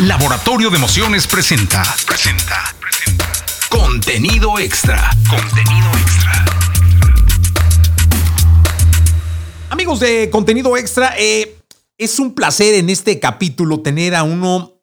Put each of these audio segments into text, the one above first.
Laboratorio de Emociones presenta. Presenta. Presenta. Contenido extra. Contenido extra. Amigos de Contenido Extra, eh, es un placer en este capítulo tener a uno,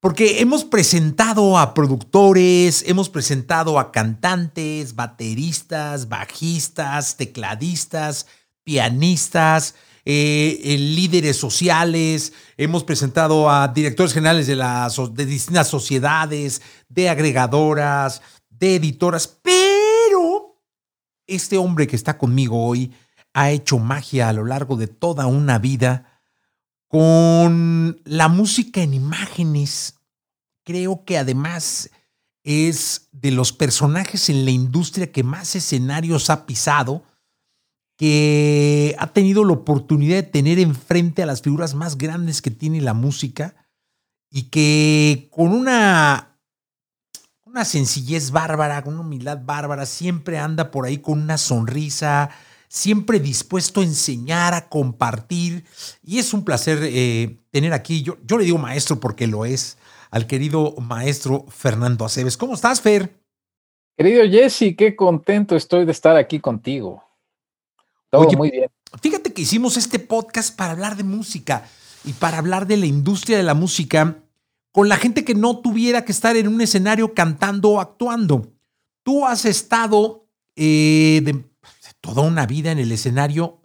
porque hemos presentado a productores, hemos presentado a cantantes, bateristas, bajistas, tecladistas, pianistas, eh, líderes sociales, hemos presentado a directores generales de, de distintas sociedades, de agregadoras, de editoras, pero este hombre que está conmigo hoy ha hecho magia a lo largo de toda una vida con la música en imágenes. Creo que además es de los personajes en la industria que más escenarios ha pisado que ha tenido la oportunidad de tener enfrente a las figuras más grandes que tiene la música y que con una, una sencillez bárbara, con una humildad bárbara, siempre anda por ahí con una sonrisa, siempre dispuesto a enseñar, a compartir. Y es un placer eh, tener aquí, yo, yo le digo maestro porque lo es, al querido maestro Fernando Aceves. ¿Cómo estás, Fer? Querido Jesse, qué contento estoy de estar aquí contigo. Todo muy bien. Fíjate que hicimos este podcast para hablar de música y para hablar de la industria de la música con la gente que no tuviera que estar en un escenario cantando o actuando. Tú has estado eh, de, toda una vida en el escenario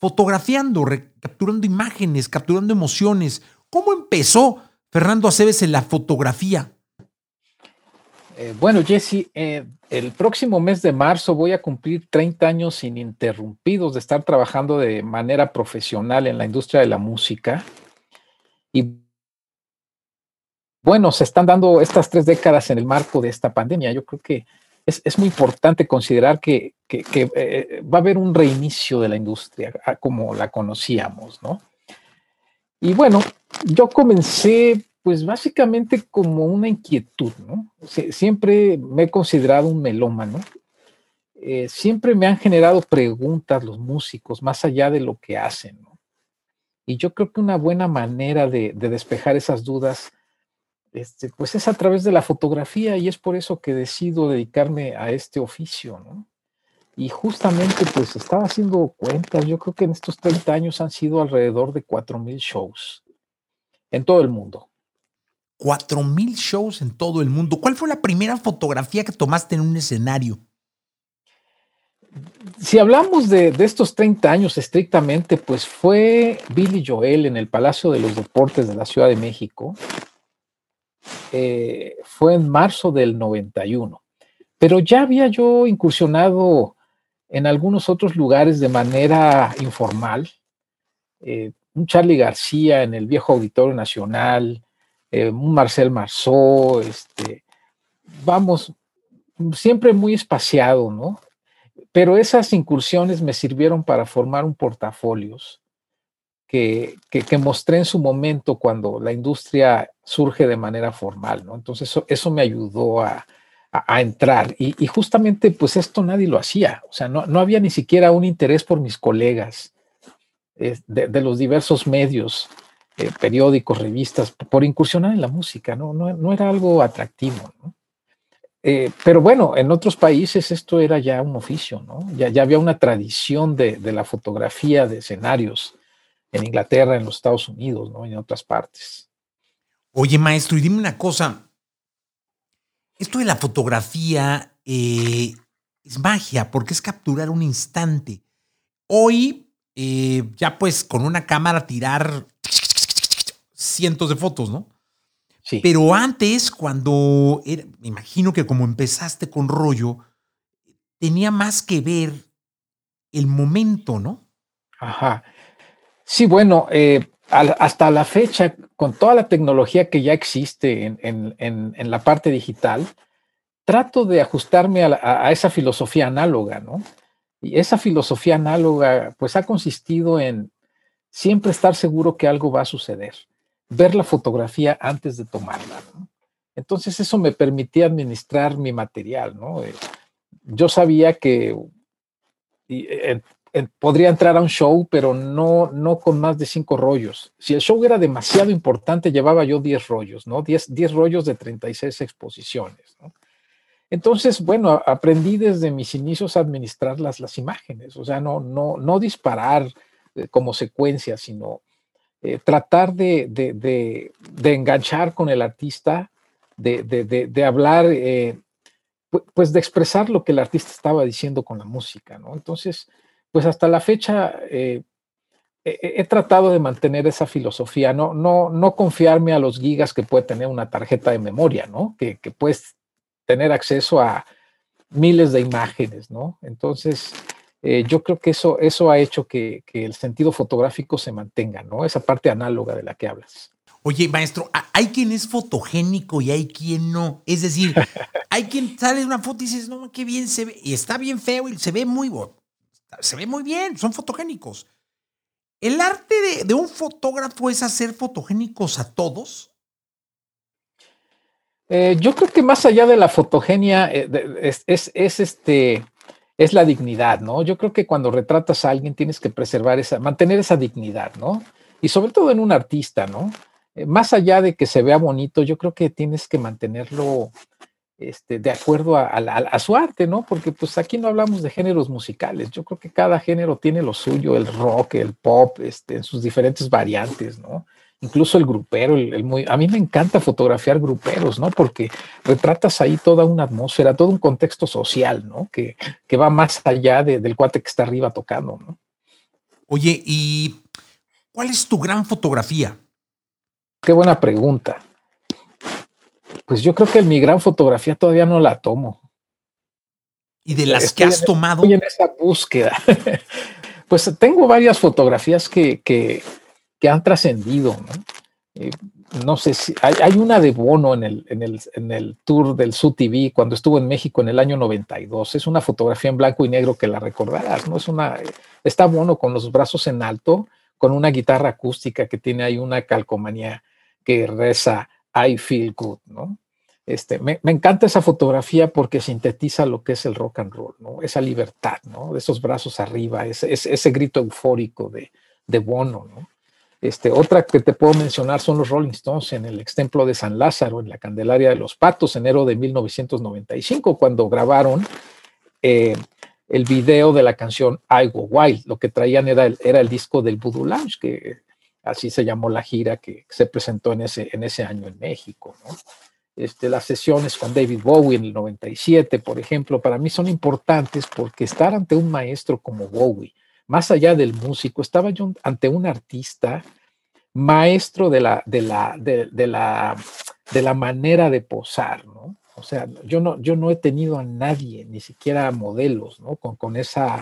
fotografiando, capturando imágenes, capturando emociones. ¿Cómo empezó Fernando Aceves en la fotografía? Eh, bueno, Jesse, eh, el próximo mes de marzo voy a cumplir 30 años ininterrumpidos de estar trabajando de manera profesional en la industria de la música. Y bueno, se están dando estas tres décadas en el marco de esta pandemia. Yo creo que es, muy importante considerar que, eh, va a haber un reinicio de la industria como la conocíamos, ¿no? Y bueno, yo comencé pues básicamente como una inquietud, ¿no? siempre me he considerado un melómano. Eh, siempre me han generado preguntas los músicos, más allá de lo que hacen, ¿no? Y yo creo que una buena manera de, despejar esas dudas, este, pues es a través de la fotografía y es por eso que decido dedicarme a este oficio, ¿no? Y justamente pues estaba haciendo cuentas, yo creo que en estos 30 años han sido alrededor de 4.000 shows en todo el mundo. Cuatro mil shows en todo el mundo. ¿Cuál fue la primera fotografía que tomaste en un escenario? Si hablamos de, estos 30 años estrictamente, pues fue Billy Joel en el Palacio de los Deportes de la Ciudad de México. Eh, fue en marzo del 91. Pero ya había yo incursionado en algunos otros lugares de manera informal. Eh, un Charlie García en el viejo Auditorio Nacional, eh, Marcel Marceau, este, vamos, siempre muy espaciado, ¿no? Pero esas incursiones me sirvieron para formar un portafolios que, que, mostré en su momento cuando la industria surge de manera formal, ¿no? Entonces eso, me ayudó a, entrar y, justamente pues esto nadie lo hacía, o sea, no, no había ni siquiera un interés por mis colegas eh, de, los diversos medios eh, periódicos, revistas, por incursionar en la música, ¿no? No, era algo atractivo, eh, pero bueno, en otros países esto era ya un oficio, ¿no? Ya, ya había una tradición de, la fotografía de escenarios en Inglaterra, en los Estados Unidos, ¿no? En otras partes. Oye, maestro, y dime una cosa. Esto de la fotografía eh, es magia, porque es capturar un instante. Hoy, ya pues con una cámara tirar cientos de fotos, ¿no? Sí. Pero antes, cuando me imagino que como empezaste con rollo, tenía más que ver el momento, ¿no? Ajá. Sí, bueno, eh, hasta la fecha, con toda la tecnología que ya existe en, la parte digital, trato de ajustarme a, a, esa filosofía análoga, ¿no? Y esa filosofía análoga, pues ha consistido en siempre estar seguro que algo va a suceder ver la fotografía antes de tomarla. Entonces eso me permitía administrar mi material. ¿no? Eh, yo sabía que, eh, podría entrar a un show, pero no, no con más de cinco rollos. Si el show era demasiado importante, llevaba yo 10 rollos, ¿no? 10, 10 rollos de 36 exposiciones. Entonces, bueno, aprendí desde mis inicios a administrar las, las imágenes, o sea, no, no, no disparar eh, como secuencia, sino eh, tratar de, de, de, enganchar con el artista, de, hablar, eh, pues de expresar lo que el artista estaba diciendo con la música, ¿no? Entonces, pues hasta la fecha he, tratado de mantener esa filosofía, no, no, no confiarme a los gigas que puede tener una tarjeta de memoria, ¿no? Que, que puedes tener acceso a miles de imágenes, ¿no? Entonces, eh, yo creo que eso, eso ha hecho que, el sentido fotográfico se mantenga, ¿no? Esa parte análoga de la que hablas. Oye, maestro, hay quien es fotogénico y hay quien no. Es decir, hay quien sale de una foto y dices, no, qué bien se ve, y está bien feo y se ve muy, se ve muy bien, son fotogénicos. ¿El arte de, de un fotógrafo es hacer fotogénicos a todos? Eh, yo creo que más allá de la fotogenia eh, es, este, es la dignidad, ¿no? Yo creo que cuando retratas a alguien tienes que preservar esa, mantener esa dignidad, ¿no? Y sobre todo en un artista, ¿no? Eh, más allá de que se vea bonito, yo creo que tienes que mantenerlo este, de acuerdo a, su arte, ¿no? Porque pues aquí no hablamos de géneros musicales, yo creo que cada género tiene lo suyo, el rock, el pop, este, en sus diferentes variantes, ¿no? Incluso el grupero, el, muy, a mí me encanta fotografiar gruperos, ¿no? Porque retratas ahí toda una atmósfera, todo un contexto social, ¿no? Que, que va más allá del cuate que está arriba tocando, ¿no? Oye, ¿y cuál es tu gran fotografía? Qué buena pregunta. Pues yo creo que mi gran fotografía todavía no la tomo. ¿Y de las que has tomado? Estoy en esa búsqueda. pues tengo varias fotografías que, que, que han trascendido. ¿no? Eh, no sé si hay, una de Bono en el, en, el, en el tour del Su TV cuando estuvo en México en el año 92. Es una fotografía en blanco y negro que la recordarás, ¿no? Es una, está Bono con los brazos en alto, con una guitarra acústica que tiene ahí una calcomanía que reza I feel good, ¿no? Este, me, me, encanta esa fotografía porque sintetiza lo que es el rock and roll, ¿no? Esa libertad, ¿no? De esos brazos arriba, ese, ese, ese grito eufórico de, de Bono, ¿no? Este, otra que te puedo mencionar son los Rolling Stones en el Templo de San Lázaro, en la Candelaria de los Patos, enero de 1995, cuando grabaron eh, el video de la canción I Go Wild. Lo que traían era el, disco del Voodoo Lounge, que así se llamó la gira que se presentó en ese, en ese año en México. Este, las sesiones con David Bowie en el 97, por ejemplo, para mí son importantes porque estar ante un maestro como Bowie, más allá del músico, estaba yo ante un artista maestro de la, de la, de, la, de la manera de posar, ¿no? O sea, yo no, yo no he tenido a nadie, ni siquiera modelos, ¿no? Con, esa,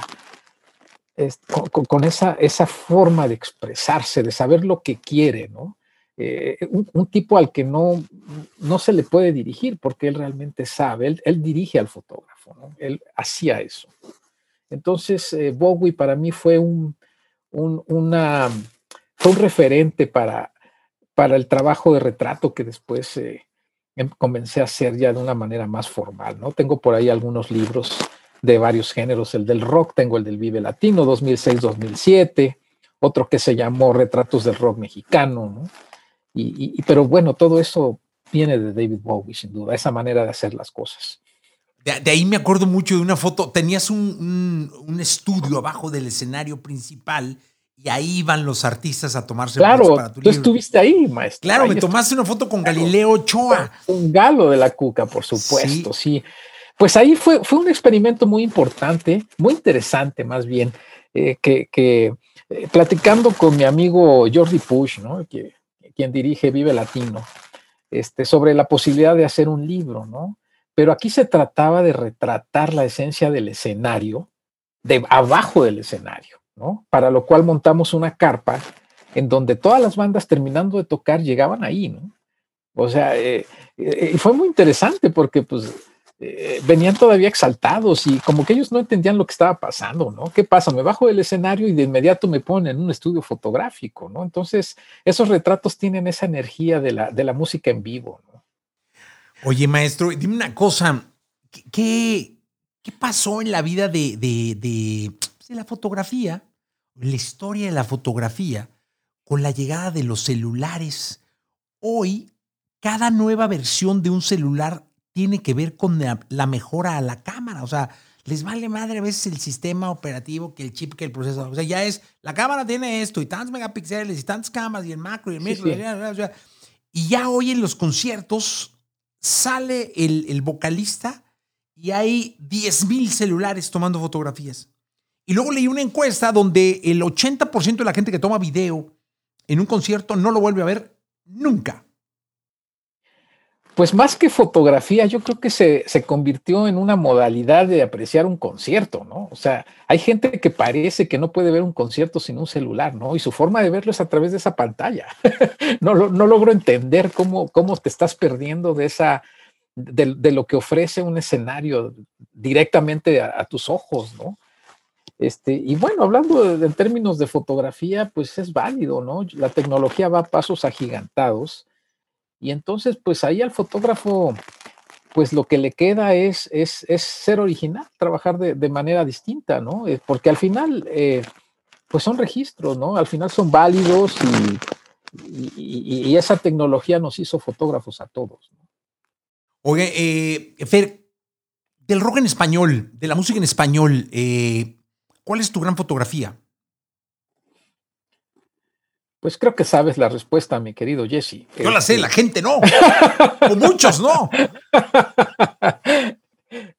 con, esa, esa forma de expresarse, de saber lo que quiere, ¿no? Eh, un, tipo al que no, no se le puede dirigir porque él realmente sabe, él, él dirige al fotógrafo. Él hacía eso. Entonces, eh, Bowie para mí fue un, fue un referente para, para el trabajo de retrato que después eh, em, comencé a hacer ya de una manera más formal. ¿no? Tengo por ahí algunos libros de varios géneros, el del rock, tengo el del Vive Latino 2006-2007, otro que se llamó Retratos del Rock Mexicano, ¿no? y, pero bueno, todo eso viene de David Bowie, sin duda, esa manera de hacer las cosas. De, ahí me acuerdo mucho de una foto. Tenías un, estudio abajo del escenario principal y ahí iban los artistas a tomarse fotos para tu tú estuviste ahí, maestro. Claro, me tomaste una foto con Galileo Ochoa. Un galo de la cuca, por supuesto, sí. Pues ahí fue, fue un experimento muy importante, muy interesante más bien, eh, que, eh, platicando con mi amigo Jordi Push, ¿no? que, quien dirige Vive Latino, este, sobre la posibilidad de hacer un libro, ¿no? Pero aquí se trataba de retratar la esencia del escenario, de abajo del escenario, ¿no? Para lo cual montamos una carpa en donde todas las bandas terminando de tocar llegaban ahí, ¿no? O sea, eh, eh, y fue muy interesante porque pues eh, venían todavía exaltados y como que ellos no entendían lo que estaba pasando, ¿no? ¿Qué pasa? Me bajo del escenario y de inmediato me ponen en un estudio fotográfico, ¿no? Entonces, esos retratos tienen esa energía de la, de la música en vivo, ¿no? Oye, maestro, dime una cosa. ¿Qué, qué pasó en la vida de, de la fotografía, la historia de la fotografía, con la llegada de los celulares. Hoy, cada nueva versión de un celular tiene que ver con la mejora a la cámara. O sea, les vale madre a veces el sistema operativo, que el chip, que el procesador. O sea, ya es, la cámara tiene esto y tantos megapíxeles y tantas cámaras y el macro y el micro. Y, ya hoy en los conciertos sale el, el vocalista y hay 10.000 celulares tomando fotografías. Y luego leí una encuesta donde el 80% de la gente que toma video en un concierto no lo vuelve a ver nunca. Pues más que fotografía, yo creo que se, se, convirtió en una modalidad de apreciar un concierto, ¿no? O sea, hay gente que parece que no puede ver un concierto sin un celular, ¿no? Y su forma de verlo es a través de esa pantalla. no, no logro entender cómo, cómo te estás perdiendo de esa, de, lo que ofrece un escenario directamente a, tus ojos, ¿no? Este, y bueno, hablando en términos de fotografía, pues es válido, ¿no? La tecnología va a pasos agigantados y entonces, pues ahí al fotógrafo, pues lo que le queda es, es, ser original, trabajar de, manera distinta, ¿no? Eh, porque al final, eh, pues son registros, ¿no? Al final son válidos y, y, esa tecnología nos hizo fotógrafos a todos. Oye, eh, Fer, del rock en español, de la música en español, ¿cuál es tu gran fotografía? Pues creo que sabes la respuesta, mi querido Jesse. Yo la sé, la gente no. o muchos no.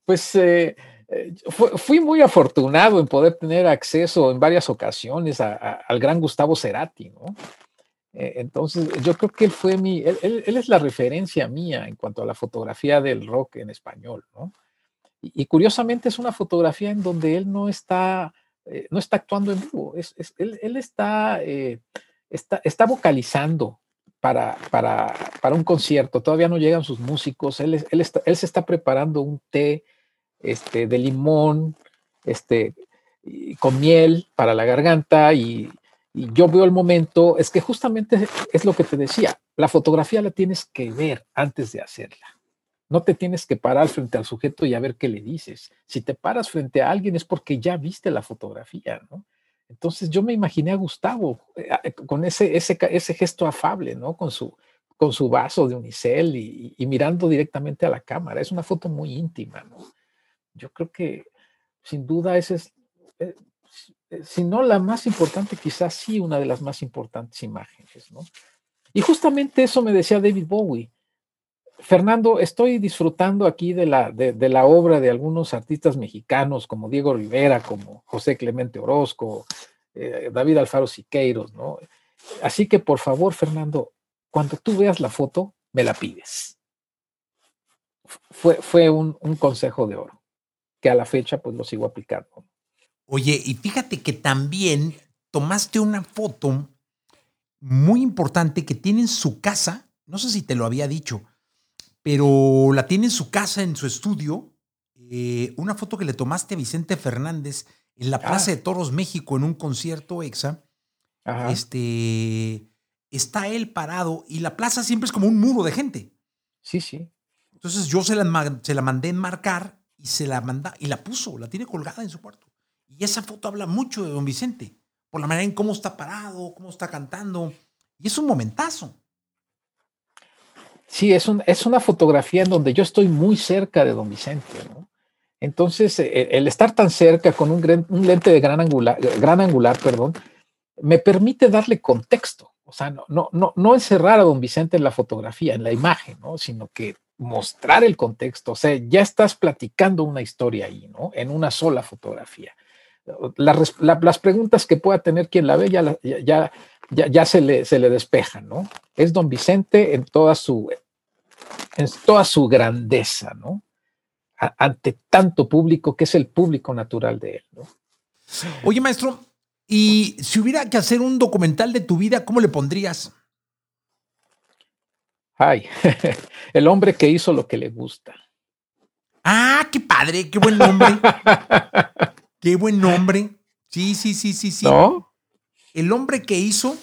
pues eh, eh, fui muy afortunado en poder tener acceso en varias ocasiones al gran Gustavo Cerati, ¿no? Eh, entonces, yo creo que él fue mi, él, es la referencia mía en cuanto a la fotografía del rock en español, ¿no? Y, curiosamente es una fotografía en donde él no está, no está actuando en vivo, él, está está, vocalizando para, para, para, un concierto, todavía no llegan sus músicos, él, él, él se está preparando un té este, de limón, este, con miel para la garganta y, y, yo veo el momento, es que justamente es lo que te decía, la fotografía la tienes que ver antes de hacerla. No te tienes que parar frente al sujeto y a ver qué le dices. Si te paras frente a alguien es porque ya viste la fotografía, ¿no? Entonces yo me imaginé a Gustavo eh, eh, con ese, ese, ese gesto afable, ¿no? Con su, con su vaso de unicel y, mirando directamente a la cámara. Es una foto muy íntima, ¿no? Yo creo que sin duda esa es, eh, si no la más importante, quizás sí una de las más importantes imágenes, ¿no? Y justamente eso me decía David Bowie. Fernando, estoy disfrutando aquí de la, de, la obra de algunos artistas mexicanos como Diego Rivera, como José Clemente Orozco, eh, David Alfaro Siqueiros, ¿no? Así que por favor, Fernando, cuando tú veas la foto, me la pides. Fue, fue un, un consejo de oro, que a la fecha pues lo sigo aplicando. Oye, y fíjate que también tomaste una foto muy importante que tiene en su casa, no sé si te lo había dicho, pero la tiene en su casa, en su estudio. Eh, una foto que le tomaste a Vicente Fernández en la Plaza ah. de Toros México en un concierto EXA. Este está él parado y la plaza siempre es como un muro de gente. Sí, sí. Entonces yo se la, se la mandé enmarcar y se la manda y la puso, la tiene colgada en su cuarto. Y esa foto habla mucho de don Vicente, por la manera en cómo está parado, cómo está cantando. Y es un momentazo. Sí, es, es una fotografía en donde yo estoy muy cerca de don Vicente, ¿no? Entonces, e, el estar tan cerca con un, lente de gran angular, gran angular, perdón, me permite darle contexto. O sea, no, no, no, no encerrar a don Vicente en la fotografía, en la imagen, ¿no? Sino que mostrar el contexto. O sea, ya estás platicando una historia ahí, ¿no? En una sola fotografía. las preguntas que pueda tener quien la ve ya, ya, ya, se, le, se le despejan, ¿no? Es don Vicente en toda su, en toda su grandeza, ¿no? ante tanto público que es el público natural de él, ¿no? Oye, maestro, y si hubiera que hacer un documental de tu vida, ¿cómo le pondrías? Ay, el hombre que hizo lo que le gusta. Ah, qué padre, qué buen nombre. qué buen nombre. Sí, sí, sí, sí, sí. ¿No? El hombre que hizo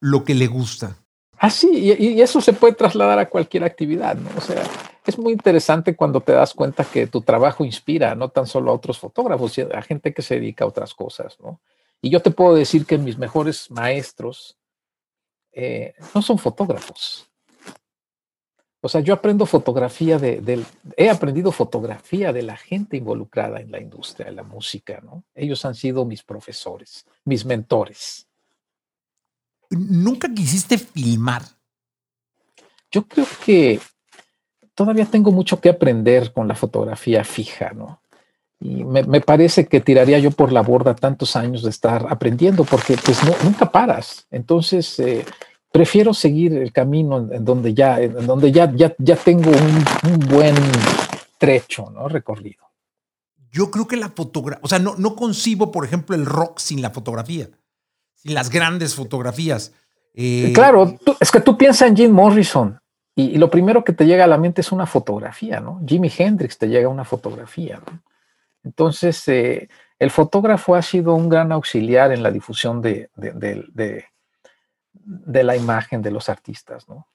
lo que le gusta. Ah, sí, y, eso se puede trasladar a cualquier actividad, ¿no? O sea, es muy interesante cuando te das cuenta que tu trabajo inspira no tan solo a otros fotógrafos, sino a gente que se dedica a otras cosas, ¿no? Y yo te puedo decir que mis mejores maestros eh, no son fotógrafos. O sea, yo aprendo fotografía de, he aprendido fotografía de la gente involucrada en la industria de la música, ¿no? Ellos han sido mis profesores, mis mentores. ¿Nunca quisiste filmar? Yo creo que todavía tengo mucho que aprender con la fotografía fija, ¿no? Y me, parece que tiraría yo por la borda tantos años de estar aprendiendo, porque pues nunca paras. Entonces, eh, prefiero seguir el camino en, donde ya, en donde ya, ya, ya tengo un, buen trecho, ¿no? Recorrido. Yo creo que la fotografía, o sea, no, no concibo, por ejemplo, el rock sin la fotografía sin las grandes fotografías. Eh, claro, es que tú piensas en Jim Morrison y, lo primero que te llega a la mente es una fotografía, ¿no? Jimi Hendrix te llega una fotografía, ¿no? Entonces, eh, el fotógrafo ha sido un gran auxiliar en la difusión de, de, la imagen de los artistas, ¿no?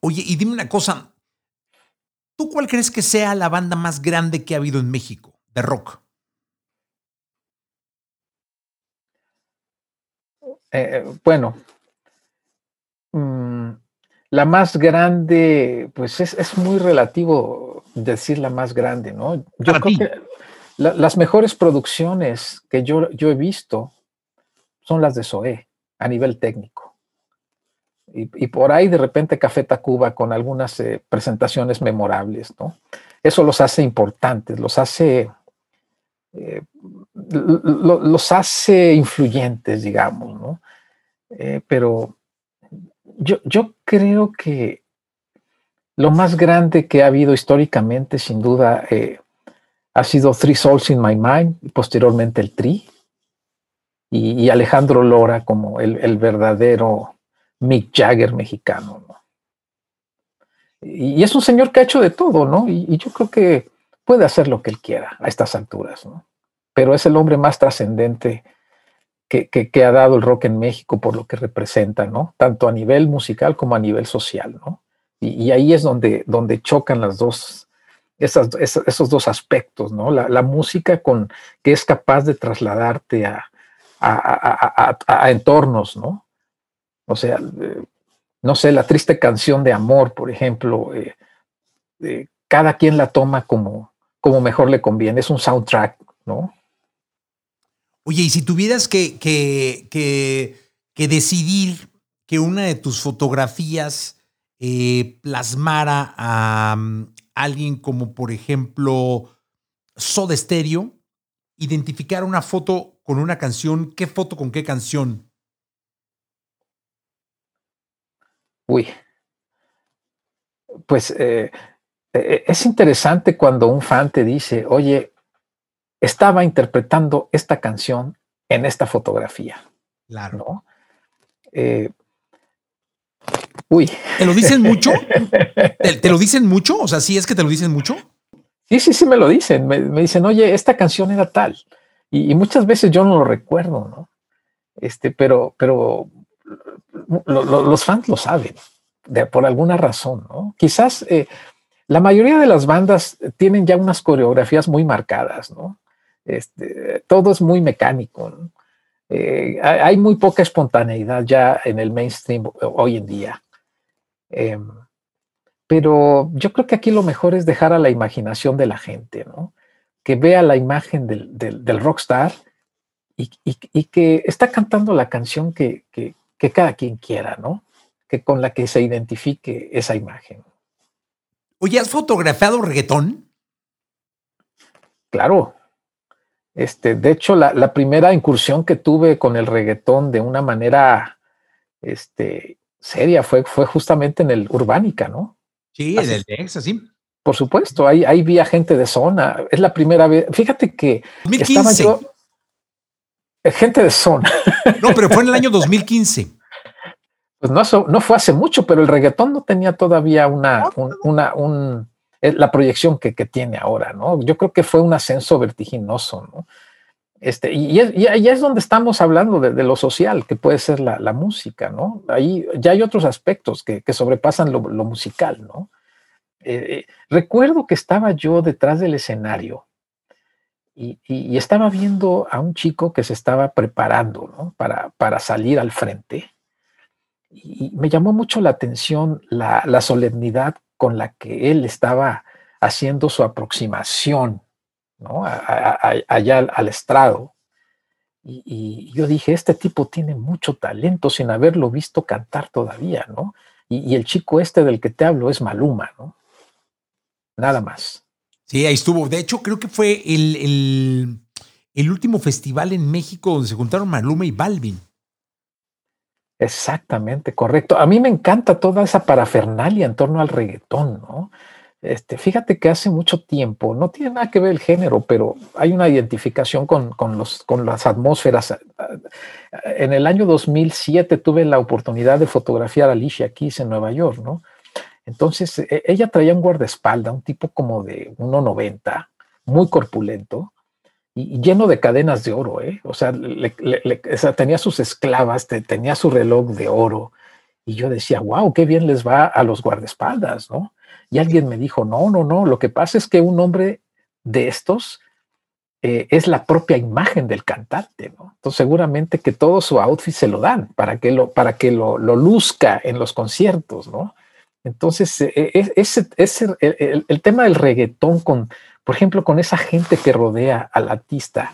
Oye, y dime una cosa, ¿tú cuál crees que sea la banda más grande que ha habido en México de rock? Eh, bueno, mm, la más grande, pues es, muy relativo decir la más grande, ¿no? Yo creo que las mejores producciones que yo, yo he visto son las de SOE a nivel técnico. Y, por ahí de repente Café Tacuba con algunas eh, presentaciones memorables, ¿no? Eso los hace importantes, los hace eh, los hace influyentes, digamos, ¿no? Eh, pero yo, yo creo que lo más grande que ha habido históricamente, sin duda, eh, ha sido Three Souls in My Mind y posteriormente el Tri. Y, Alejandro Lora como el, verdadero Mick Jagger mexicano. ¿no? Y, es un señor que ha hecho de todo, ¿no? y, yo creo que puede hacer lo que él quiera a estas alturas, ¿no? Pero es el hombre más trascendente que, ha dado el rock en México por lo que representa, ¿no? Tanto a nivel musical como a nivel social, ¿no? Y, ahí es donde, chocan las dos, esos, dos aspectos, ¿no? La, música que es capaz de trasladarte a, entornos, ¿no? O sea, eh, no sé, la triste canción de amor, por ejemplo, eh, eh, cada quien la toma como mejor le conviene, es un soundtrack, ¿no? Oye, y si tuvieras que, que, decidir que una de tus fotografías eh, plasmara a mm, alguien como, por ejemplo, Soda Stereo, identificar una foto con una canción, ¿qué foto con qué canción? Uy, pues eh, eh, es interesante cuando un fan te dice, oye, estaba interpretando esta canción en esta fotografía. Claro. Eh, uy. ¿Te lo dicen mucho? ¿Te, lo dicen mucho? O sea, ¿sí es que te lo dicen mucho? Sí, sí, sí me lo dicen. Me, dicen, oye, esta canción era tal. Y, muchas veces yo no lo recuerdo, ¿no? Este, pero, pero los fans lo saben, de, por alguna razón, ¿no? Quizás eh, la mayoría de las bandas tienen ya unas coreografías muy marcadas, ¿no? Este, todo es muy mecánico. Eh, hay muy poca espontaneidad ya en el mainstream hoy en día. Em, pero yo creo que aquí lo mejor es dejar a la imaginación de la gente, ¿no? Que vea la imagen del, rockstar y, que está cantando la canción que, que, cada quien quiera, ¿no? Que con la que se identifique esa imagen. Oye, ¿has fotografiado reggaetón? Claro, este, de hecho, la, primera incursión que tuve con el reggaetón de una manera este, seria fue, fue justamente en el Urbánica, ¿no? Sí, en el Texas, sí. Por supuesto, ahí, ahí vi a gente de zona. Es la primera vez. Fíjate que 2015. estaba yo. Eh, gente de zona. No, pero fue en el año 2015. Pues no, no fue hace mucho, pero el reggaetón no tenía todavía una, una, un, la proyección que, tiene ahora, ¿no? Yo creo que fue un ascenso vertiginoso, ¿no? Este, y, ahí es donde estamos hablando de, lo social, que puede ser la, música, ¿no? Ahí ya hay otros aspectos que, sobrepasan lo, musical, ¿no? Eh, eh, recuerdo que estaba yo detrás del escenario y, estaba viendo a un chico que se estaba preparando ¿no? para, para, salir al frente. Y me llamó mucho la atención la, solemnidad con la que él estaba haciendo su aproximación ¿no? allá al, estrado. Y, yo dije, este tipo tiene mucho talento sin haberlo visto cantar todavía, ¿no? Y, el chico este del que te hablo es Maluma, ¿no? Nada más. Sí, ahí estuvo. De hecho, creo que fue el, el último festival en México donde se juntaron Maluma y Balvin. Exactamente, correcto. A mí me encanta toda esa parafernalia en torno al reggaetón, ¿no? Este, fíjate que hace mucho tiempo, no tiene nada que ver el género, pero hay una identificación con, los, con las atmósferas. En el año 2007 tuve la oportunidad de fotografiar a Alicia Keys en Nueva York, ¿no? Entonces, e, ella traía un guardaespaldas, un tipo como de 1,90, muy corpulento y lleno de cadenas de oro, ¿eh? O sea, tenía sus esclavas, tenía su reloj de oro. Y yo decía, wow, qué bien les va a los guardaespaldas, ¿no? Y alguien me dijo, no, no, no, lo que pasa es que un hombre de estos eh, es la propia imagen del cantante, ¿no? Entonces seguramente que todo su outfit se lo dan para que lo, para que lo, luzca en los conciertos, ¿no? Entonces, eh, eh, ese, el, tema del reggaetón con, por ejemplo, con esa gente que rodea al artista,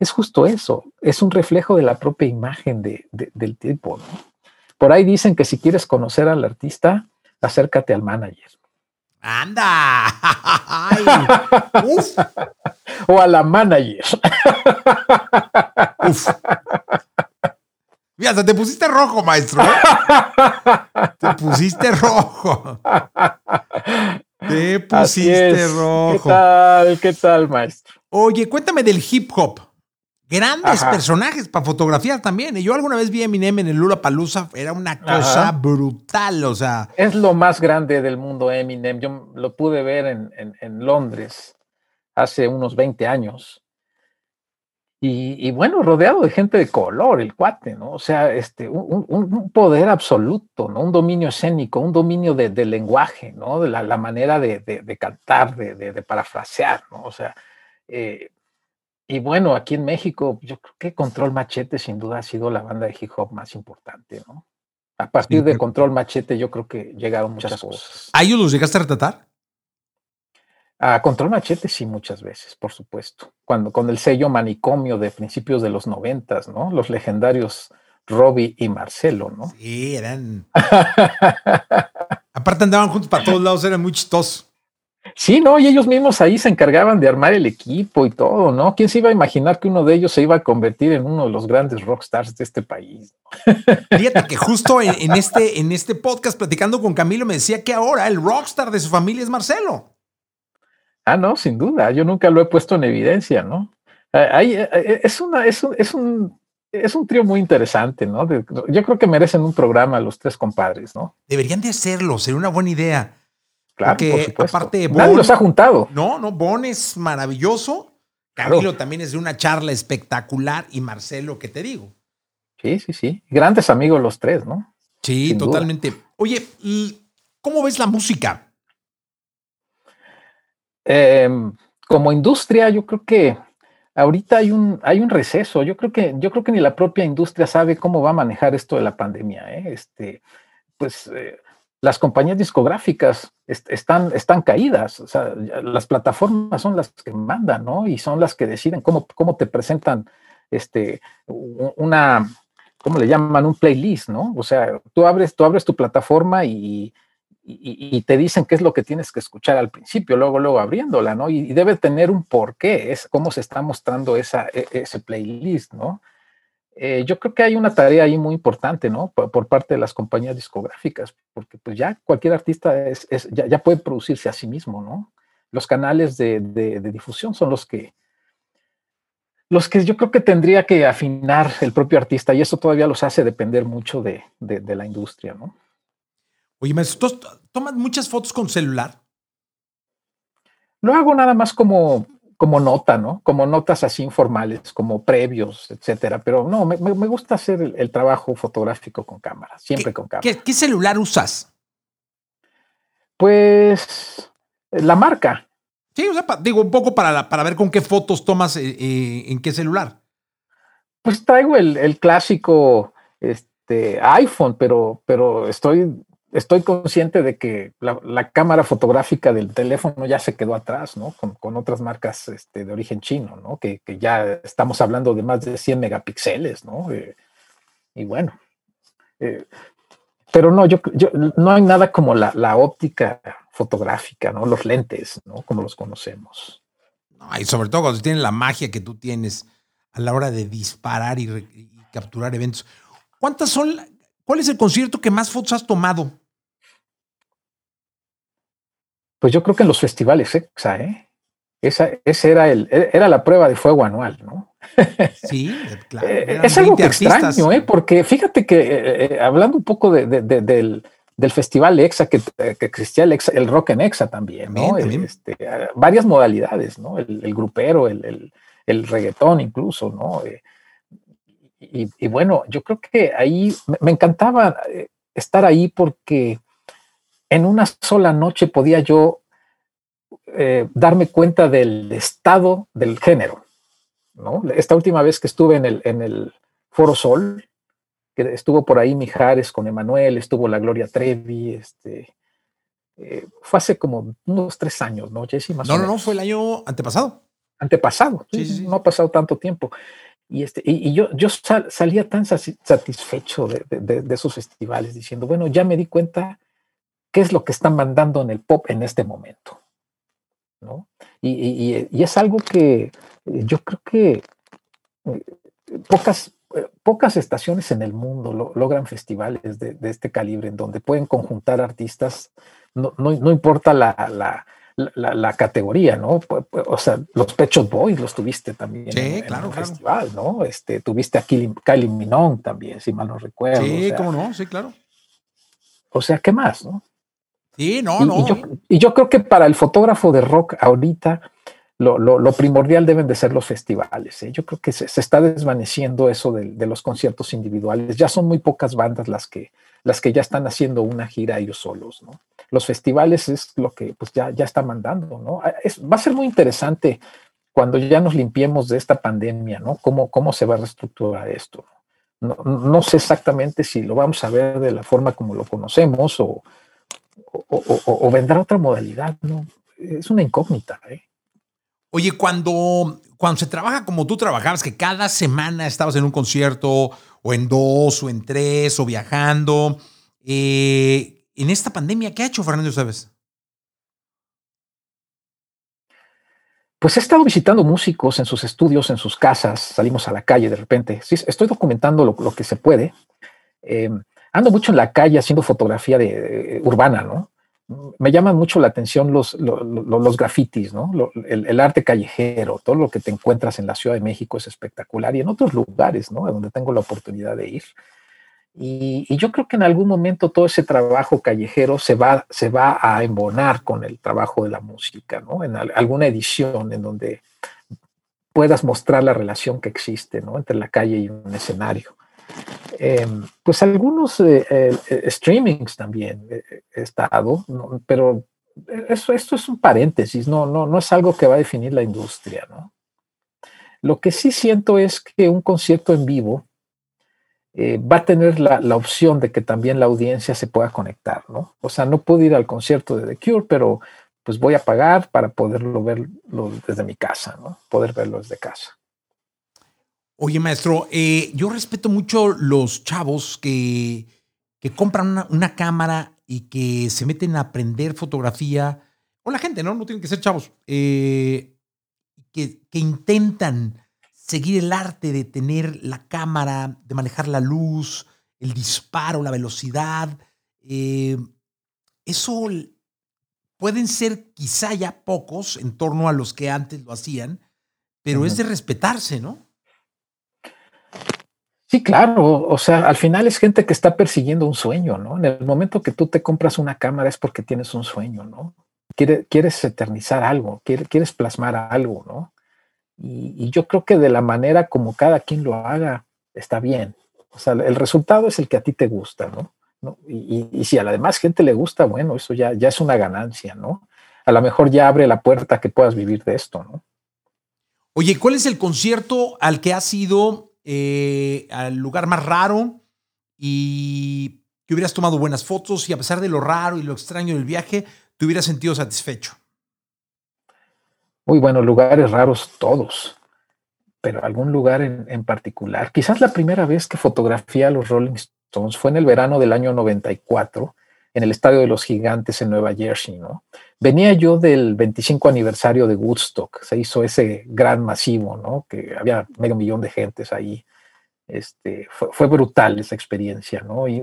es justo eso, es un reflejo de la propia imagen del tipo, ¿no? Por ahí dicen que si quieres conocer al artista, acércate al manager. Anda. o a la manager. Uf. Mira, te pusiste rojo, maestro. ¿eh? Te pusiste rojo. Te pusiste rojo. ¿Qué tal? ¿Qué tal, maestro? Oye, cuéntame del hip hop. Grandes personajes para fotografiar también. Yo alguna vez vi a Eminem en el Lula Palusa, era una cosa brutal, o sea. Es lo más grande del mundo Eminem. Yo lo pude ver en, Londres hace unos 20 años. Y, bueno, rodeado de gente de color, el cuate, ¿no? O sea, este, un, poder absoluto, ¿no? Un dominio escénico, un dominio de, lenguaje, ¿no? De la, manera de, cantar, de, parafrasear, ¿no? O sea, eh, y bueno, aquí en México, yo creo que Control Machete sin duda ha sido la banda de hip hop más importante, ¿no? A partir de Control Machete yo creo que llegaron muchas cosas. ¿A ellos los llegaste a retratar? A Control Machete sí, muchas veces, por supuesto. Cuando con el sello manicomio de principios de los noventas, ¿no? Los legendarios Robbie y Marcelo, ¿no? Sí, eran. Aparte andaban juntos para todos lados, eran muy chistosos. Sí, no, y ellos mismos ahí se encargaban de armar el equipo y todo, ¿no? ¿Quién se iba a imaginar que uno de ellos se iba a convertir en uno de los grandes rockstars de este país? Fíjate que justo en, este, en este podcast, platicando con Camilo, me decía que ahora el rockstar de su familia es Marcelo. Ah, no, sin duda, yo nunca lo he puesto en evidencia, ¿no? Ahí, eh, eh, es, una, es, un, es, un, es un trío muy interesante, ¿no? yo creo que merecen un programa los tres compadres, ¿no? Deberían de hacerlo, sería una buena idea. Claro, por aparte, Nadie los ha juntado. No, no, Bon es maravilloso. Camilo también es de una charla espectacular y Marcelo, ¿qué te digo? Sí, sí, sí. Grandes amigos los tres, ¿no? Sí, totalmente. Oye, ¿y cómo ves la música? Em, como industria, yo creo que ahorita hay un, hay un receso. Yo creo que, yo creo que ni la propia industria sabe cómo va a manejar esto de la pandemia. ¿eh? Este, pues eh, las compañías discográficas están, están caídas, o sea, las plataformas son las que mandan, ¿no? Y son las que deciden cómo, cómo te presentan este, una, ¿cómo le llaman? Un playlist, ¿no? O sea, tú abres, tú abres tu plataforma y, te dicen qué es lo que tienes que escuchar al principio, luego, luego abriéndola, ¿no? Y, debe tener un porqué, es cómo se está mostrando esa, e, ese playlist, ¿no? Eh, yo creo que hay una tarea ahí muy importante, ¿no? Por, parte de las compañías discográficas, porque pues ya cualquier artista es, ya, puede producirse a sí mismo, ¿no? Los canales de, difusión son los que, los que yo creo que tendría que afinar el propio artista y eso todavía los hace depender mucho de, la industria, ¿no? Oye, ¿tú tomas muchas fotos con celular? Lo hago nada más como como nota, ¿no? Como notas así informales, como previos, etcétera. Pero no, me, gusta hacer el, trabajo fotográfico con cámara, siempre con cámara. ¿qué, celular usas? Pues la marca. Sí, o sea, digo un poco para, para ver con qué fotos tomas eh, eh, en qué celular. Pues traigo el, el clásico este, iPhone, pero, pero estoy estoy consciente de que la, cámara fotográfica del teléfono ya se quedó atrás, ¿no? Con, otras marcas este, de origen chino, ¿no? Que, ya estamos hablando de más de 100 megapíxeles, ¿no? Eh, y bueno, eh, pero no, yo, no hay nada como la, óptica fotográfica, ¿no? Los lentes, ¿no? Como los conocemos. y sobre todo cuando tienen la magia que tú tienes a la hora de disparar y capturar eventos. ¿Cuántas son, cuál es el concierto que más fotos has tomado? Pues yo creo que en los festivales EXA, ¿eh? Esa, ese era, el, era la prueba de fuego anual, ¿no? Sí, claro. Eh, es algo extraño, ¿eh? Porque fíjate que eh, eh, hablando un poco de, del, del, festival EXA, que, que existía el, el, rock en EXA también, ¿no? Este, varias modalidades, ¿no? El, grupero, el, el, reggaetón incluso, ¿no? Y, y, bueno, yo creo que ahí me encantaba estar ahí porque en una sola noche podía yo eh, darme cuenta del estado del género. ¿no? Esta última vez que estuve en el, en el Foro Sol, que estuvo por ahí Mijares con Emanuel, estuvo la Gloria Trevi, este, eh, fue hace como unos tres años, ¿no, Jesse? no, no, no, fue el año antepasado. Antepasado, sí, sí, no ha pasado tanto tiempo. Y, este, y, yo, yo salía tan satisfecho de, de, esos festivales, diciendo, bueno, ya me di cuenta qué es lo que están mandando en el pop en este momento. ¿no? Y, es algo que eh, yo creo que eh, pocas, eh, pocas estaciones en el mundo logran festivales de, este calibre en donde pueden conjuntar artistas, no, no, importa la, la, categoría, ¿no? O sea, los Pechos Boys los tuviste también en, claro, el festival, ¿no? Este, tuviste a Kylie, Kylie también, si mal no recuerdo. Sí, cómo no, sí, claro. O sea, ¿qué más, no? Sí, no, no. Y yo, creo que para el fotógrafo de rock ahorita lo, primordial deben de ser los festivales. ¿eh? Yo creo que se, está desvaneciendo eso de, los conciertos individuales. Ya son muy pocas bandas las que, las que ya están haciendo una gira ellos solos. ¿no? Los festivales es lo que pues ya, ya está mandando. ¿no? Ah, va a ser muy interesante cuando ya nos limpiemos de esta pandemia, ¿no? ¿Cómo, cómo se va a reestructurar esto? No, no sé exactamente si lo vamos a ver de la forma como lo conocemos o, o, vendrá otra modalidad, ¿no? Es una incógnita, ¿eh? Oye, cuando, cuando se trabaja como tú trabajabas, que cada semana estabas en un concierto, o en dos, o en tres, o viajando, eh, en esta pandemia, ¿qué ha hecho Fernando Sabes? Pues he estado visitando músicos en sus estudios, en sus casas, salimos a la calle de repente. Sí, estoy documentando lo, que se puede. Eh, ando mucho en la calle haciendo fotografía de, urbana, ¿no? Me llaman mucho la atención los, los, grafitis, ¿no? El, arte callejero, todo lo que te encuentras en la Ciudad de México es espectacular y en otros lugares, ¿no? Donde tengo la oportunidad de ir. Y, yo creo que en algún momento todo ese trabajo callejero se va, se va a embonar con el trabajo de la música, ¿no? En alguna edición en donde puedas mostrar la relación que existe, ¿no? Entre la calle y un escenario. Em, pues algunos eh, eh, streamings también he estado, pero eso, esto es un paréntesis, no, no, no es algo que va a definir la industria. ¿no? Lo que sí siento es que un concierto en vivo eh, va a tener la, la, opción de que también la audiencia se pueda conectar, ¿no? O sea, no puedo ir al concierto de The Cure, pero pues voy a pagar para poderlo verlo desde mi casa, ¿no? Poder verlo desde casa. Oye, maestro, eh, yo respeto mucho los chavos que, que compran una, cámara y que se meten a aprender fotografía, o la gente, ¿no? No tienen que ser chavos, eh, que, que, intentan seguir el arte de tener la cámara, de manejar la luz, el disparo, la velocidad. Eh, eso pueden ser quizá ya pocos en torno a los que antes lo hacían, pero es de respetarse, ¿no? Sí, claro, o sea, al final es gente que está persiguiendo un sueño, ¿no? En el momento que tú te compras una cámara es porque tienes un sueño, ¿no? quieres eternizar algo, quieres, plasmar algo, ¿no? Y, yo creo que de la manera como cada quien lo haga, está bien. O sea, el resultado es el que a ti te gusta, ¿no? Y, si a la demás gente le gusta, bueno, eso ya, ya es una ganancia, ¿no? A lo mejor ya abre la puerta que puedas vivir de esto, ¿no? Oye, ¿cuál es el concierto al que has ido eh, al lugar más raro y que hubieras tomado buenas fotos y a pesar de lo raro y lo extraño del viaje, te hubieras sentido satisfecho? Muy buenos lugares raros todos, pero algún lugar en, particular. Quizás la primera vez que fotografié a los Rolling Stones fue en el verano del año 94 en el Estadio de los Gigantes en Nueva Jersey, ¿no? Venía yo del 25 aniversario de Woodstock, se hizo ese gran masivo, ¿no? Que había medio millón de gentes ahí. Este, fue, brutal esa experiencia, ¿no? y,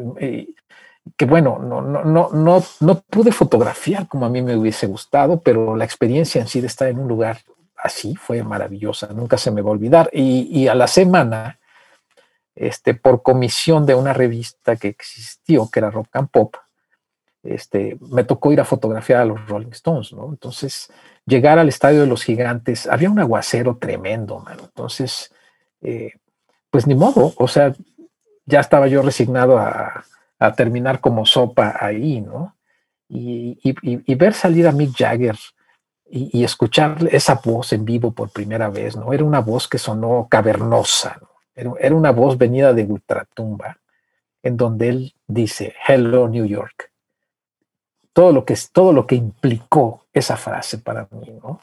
que bueno, no, no, no, no, no pude fotografiar como a mí me hubiese gustado, pero la experiencia en sí de estar en un lugar así fue maravillosa, nunca se me va a olvidar. Y, a la semana, este, por comisión de una revista que existió, que era Rock and Pop, este, me tocó ir a fotografiar a los Rolling Stones, ¿no? Entonces, llegar al Estadio de los Gigantes, había un aguacero tremendo, mano. Entonces, eh, pues ni modo, o sea, ya estaba yo resignado a, terminar como sopa ahí, ¿no? Y, ver salir a Mick Jagger y, escuchar esa voz en vivo por primera vez, ¿no? Era una voz que sonó cavernosa, ¿no? era, una voz venida de ultratumba, en donde él dice, Hello New York. Todo lo que, todo lo que implicó esa frase para mí, ¿no?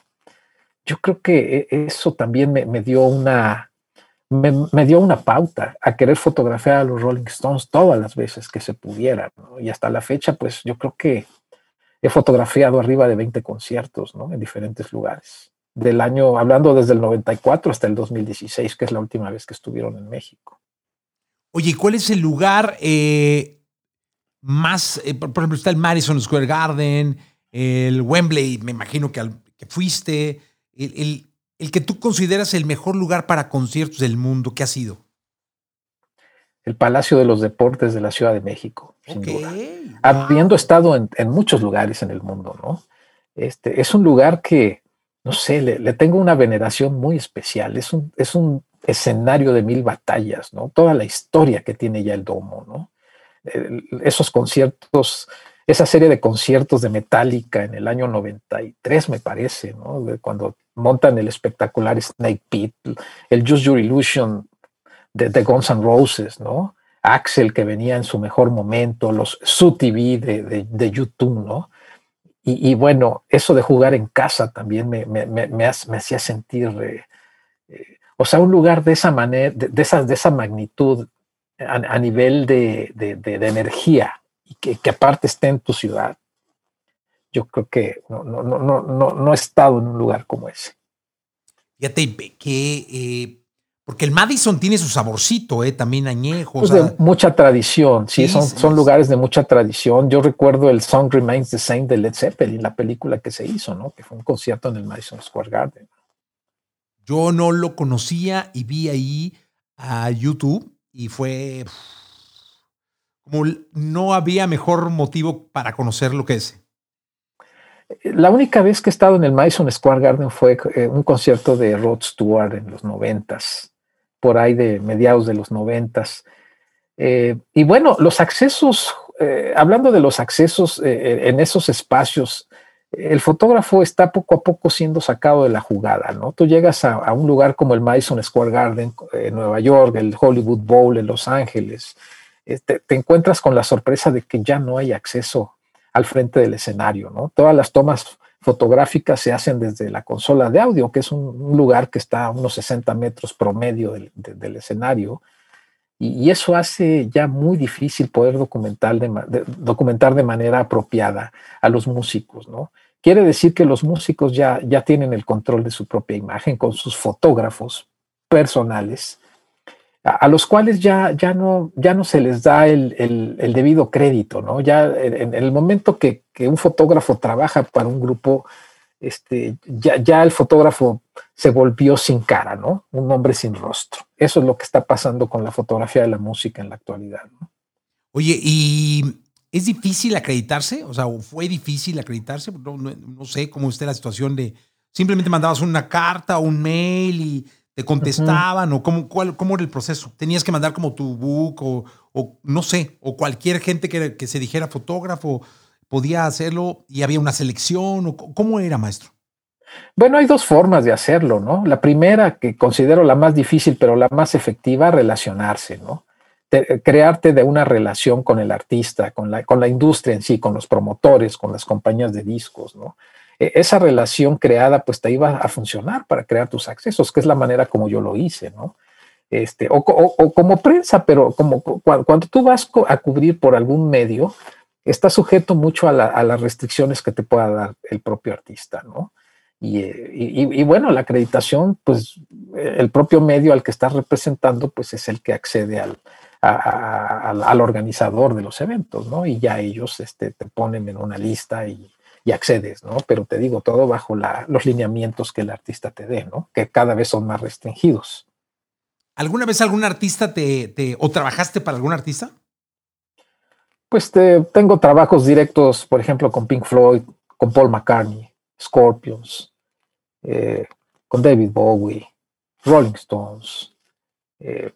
Yo creo que e, eso también me dio una, me, dio una pauta a querer fotografiar a los Rolling Stones todas las veces que se pudiera. Y hasta la fecha, pues yo creo que he fotografiado arriba de 20 conciertos ¿no? en diferentes lugares. Del año, hablando desde el 94 hasta el 2016, que es la última vez que estuvieron en México. Oye, ¿cuál es el lugar eh, más, eh, por, ejemplo, está el Madison Square Garden, el Wembley, me imagino que, al, que fuiste, el, el que tú consideras el mejor lugar para conciertos del mundo, ¿qué ha sido? El Palacio de los Deportes de la Ciudad de México, sin duda. Habiendo estado en, muchos lugares en el mundo, ¿no? Este, es un lugar que, no sé, le, tengo una veneración muy especial. Es un, es un escenario de mil batallas, ¿no? Toda la historia que tiene ya el domo, ¿no? Esos conciertos esa serie de conciertos de Metallica en el año 93, me parece, ¿no? cuando montan el espectacular Snake Pit, el Just Your Illusion de, de, Guns N' Roses, ¿no? Axel que venía en su mejor momento, los Su TV de, de, YouTube, ¿no? Y, bueno, eso de jugar en casa también me, me, me, me hacía sentir, eh, eh, o sea, un lugar de esa manera, de, esa, de esa magnitud a, a nivel de, energía, y que, aparte esté en tu ciudad, yo creo que no, no, no, no, no he estado en un lugar como ese. Fíjate que, eh, porque el Madison tiene su saborcito, eh, también añejo. Pues de mucha tradición, sí, son, son lugares de mucha tradición. Yo recuerdo el Song Remains the Same de Led Zeppelin, la película que se hizo, ¿no? Que fue un concierto en el Madison Square Garden. Yo no lo conocía y vi ahí a YouTube y fue como no había mejor motivo para conocer lo que es. La única vez que he estado en el Madison Square Garden fue eh, un concierto de Rod Stewart en los noventas, por ahí de mediados de los noventas. Eh, y bueno, los accesos, eh, hablando de los accesos en esos espacios, el fotógrafo está poco a poco siendo sacado de la jugada, ¿no? Tú llegas a, un lugar como el Madison Square Garden en Nueva York, el Hollywood Bowl en Los Ángeles, este, te encuentras con la sorpresa de que ya no hay acceso al frente del escenario, ¿no? Todas las tomas fotográficas se hacen desde la consola de audio, que es un, lugar que está a unos 60 metros promedio del, escenario, y, eso hace ya muy difícil poder documentar de, documentar de manera apropiada a los músicos, ¿no? Quiere decir que los músicos ya, ya tienen el control de su propia imagen con sus fotógrafos personales a, los cuales ya, ya, no, ya no se les da el, debido crédito, ¿no? Ya en, el momento que, un fotógrafo trabaja para un grupo, este, ya, ya el fotógrafo se volvió sin cara, ¿no? Un hombre sin rostro. Eso es lo que está pasando con la fotografía de la música en la actualidad, Oye, y ¿Es difícil acreditarse? O sea, ¿fue difícil acreditarse? No, sé cómo esté la situación de simplemente mandabas una carta o un mail y te contestaban o cómo, cuál, cómo era el proceso. ¿Tenías que mandar como tu book o, o no sé, o cualquier gente que, que, se dijera fotógrafo podía hacerlo y había una selección? O, ¿Cómo era, maestro? Bueno, hay dos formas de hacerlo, ¿no? La primera, que considero la más difícil, pero la más efectiva, relacionarse, ¿no? crearte de una relación con el artista, con la, con la industria en sí, con los promotores, con las compañías de discos, ¿no? E, esa relación creada, pues te iba a funcionar para crear tus accesos, que es la manera como yo lo hice, ¿no? Este, o, como prensa, pero como cuando, tú vas a cubrir por algún medio, está sujeto mucho a, las restricciones que te pueda dar el propio artista, ¿no? Y, y, bueno, la acreditación, pues el propio medio al que estás representando, pues es el que accede al, organizador de los eventos, ¿no? Y ya ellos este, te ponen en una lista y, accedes, ¿no? Pero te digo, todo bajo los lineamientos que el artista te dé, ¿no? Que cada vez son más restringidos. ¿Alguna vez algún artista te, o trabajaste para algún artista? Pues tengo trabajos directos, por ejemplo, con Pink Floyd, con Paul McCartney, Scorpions, eh, con David Bowie, Rolling Stones, eh,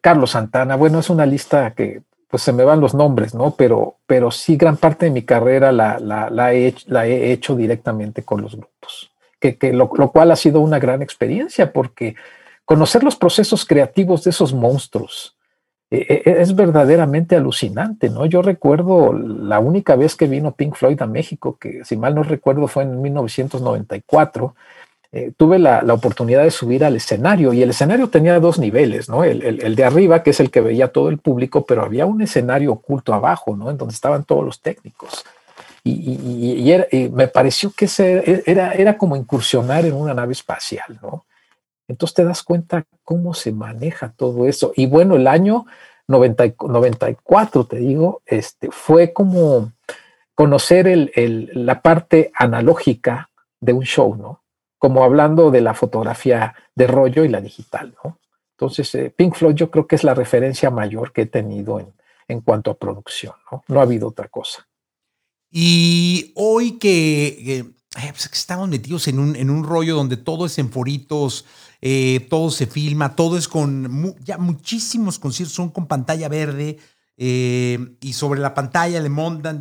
Carlos Santana, bueno, es una lista que pues se me van los nombres, ¿no? Pero, pero sí gran parte de mi carrera la, la, he, hecho, directamente con los grupos, que, lo, cual ha sido una gran experiencia porque conocer los procesos creativos de esos monstruos es verdaderamente alucinante, ¿no? Yo recuerdo la única vez que vino Pink Floyd a México, que si mal no recuerdo fue en 1994, eh, tuve la, oportunidad de subir al escenario y el escenario tenía dos niveles, ¿no? El, de arriba, que es el que veía todo el público, pero había un escenario oculto abajo, ¿no? En donde estaban todos los técnicos. Y, me pareció que ese era, era como incursionar en una nave espacial, ¿no? Entonces te das cuenta cómo se maneja todo eso. Y bueno, el año 94, te digo, este, fue como conocer la parte analógica de un show, ¿no? como hablando de la fotografía de rollo y la digital, ¿no? Entonces, eh, Pink Floyd yo creo que es la referencia mayor que he tenido en, en cuanto a producción, ¿no? No ha habido otra cosa. Y hoy que, pues, estamos metidos en un, en un, rollo donde todo es en foritos, eh, todo se filma, todo es con, ya muchísimos conciertos son con pantalla verde eh, y sobre la pantalla le montan...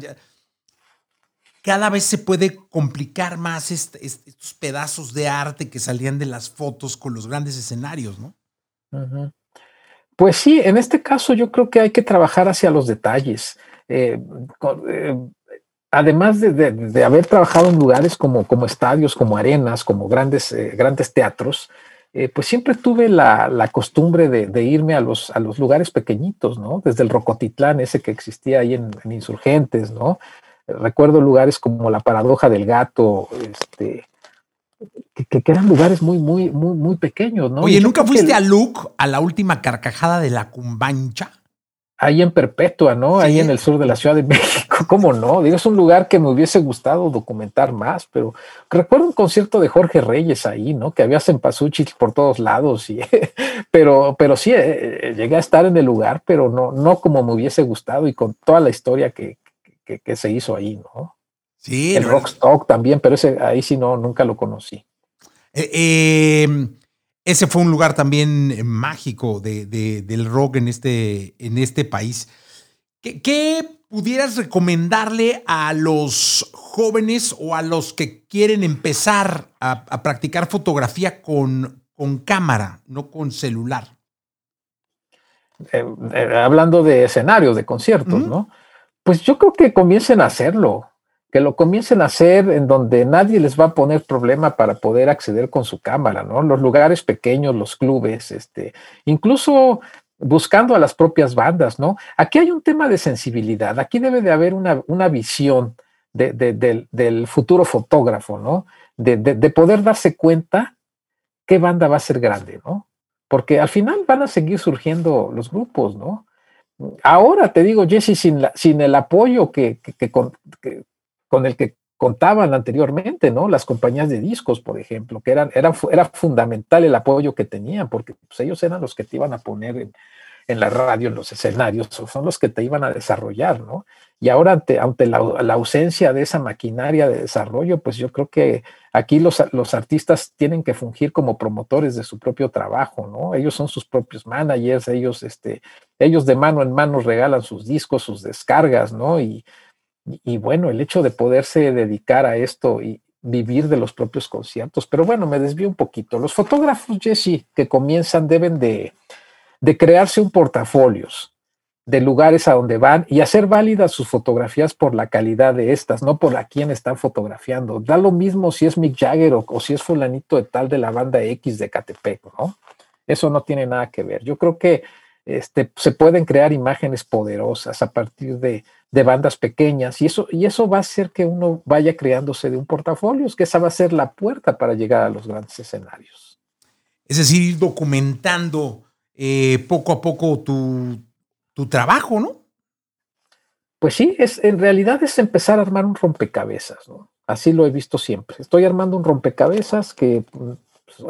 Cada vez se puede complicar más estos pedazos de arte que salían de las fotos con los grandes escenarios, ¿no? Pues sí, en este caso yo creo que hay que trabajar hacia los detalles. Eh, eh, además de, haber trabajado en lugares como, como estadios, como arenas, como grandes, grandes teatros, pues siempre tuve la, costumbre de, irme a los, a los lugares pequeñitos, ¿no? Desde el Rocotitlán, ese que existía ahí en, en Insurgentes, ¿no? Recuerdo lugares como la paradoja del gato, este, que, eran lugares muy, muy, muy, muy pequeños, ¿no? Oye, ¿nunca fuiste a Luke, a la última carcajada de la Cumbancha? Ahí en Perpetua, ¿no? Ahí en el sur de la Ciudad de México, ¿cómo no? Digo, es un lugar que me hubiese gustado documentar más, pero recuerdo un concierto de Jorge Reyes ahí, ¿no? Que había cempasúchil por todos lados, y, pero, pero sí, eh, llegué a estar en el lugar, pero no, no como me hubiese gustado y con toda la historia que, que, se hizo ahí, ¿no? Sí. El Rockstock también, pero ese ahí sí no, nunca lo conocí. Eh, em, ese fue un lugar también mágico de, del rock en este, en este país. ¿Qué, pudieras recomendarle a los jóvenes o a los que quieren empezar a, practicar fotografía con, con cámara, no con celular? Eh, eh, hablando de escenarios, de conciertos, ¿no? pues yo creo que comiencen a hacerlo, que lo comiencen a hacer en donde nadie les va a poner problema para poder acceder con su cámara, ¿no? Los lugares pequeños, los clubes, este, incluso buscando a las propias bandas, ¿no? Aquí hay un tema de sensibilidad, aquí debe de haber una, visión del futuro fotógrafo, ¿no? De, de poder darse cuenta qué banda va a ser grande, ¿no? Porque al final van a seguir surgiendo los grupos, ¿no? Ahora te digo, Jesse, sin, sin el apoyo que, con, el que contaban anteriormente, ¿no? Las compañías de discos, por ejemplo, que eran, era fundamental el apoyo que tenían, porque pues, ellos eran los que te iban a poner en la radio, en los escenarios, son los que te iban a desarrollar, ¿no? Y ahora ante, ante la, ausencia de esa maquinaria de desarrollo, pues yo creo que aquí los, los, artistas tienen que fungir como promotores de su propio trabajo, ¿no? Ellos son sus propios managers, ellos, este, ellos de mano en mano regalan sus discos, sus descargas, ¿no? Y, y bueno, el hecho de poderse dedicar a esto y vivir de los propios conciertos. Pero bueno, me desvío un poquito. Los fotógrafos, Jesse, que comienzan deben de, de crearse un portafolios de lugares a donde van y hacer válidas sus fotografías por la calidad de estas, no por a quién están fotografiando. Da lo mismo si es Mick Jagger o, si es fulanito de tal de la banda X de Catepec, ¿no? Eso no tiene nada que ver. Yo creo que este, se pueden crear imágenes poderosas a partir de, de, bandas pequeñas y eso, y eso va a hacer que uno vaya creándose de un portafolio, que esa va a ser la puerta para llegar a los grandes escenarios. Es decir, ir documentando eh, poco a poco tu, tu trabajo, ¿no? Pues sí, es, en realidad es empezar a armar un rompecabezas, ¿no? Así lo he visto siempre. Estoy armando un rompecabezas que pues,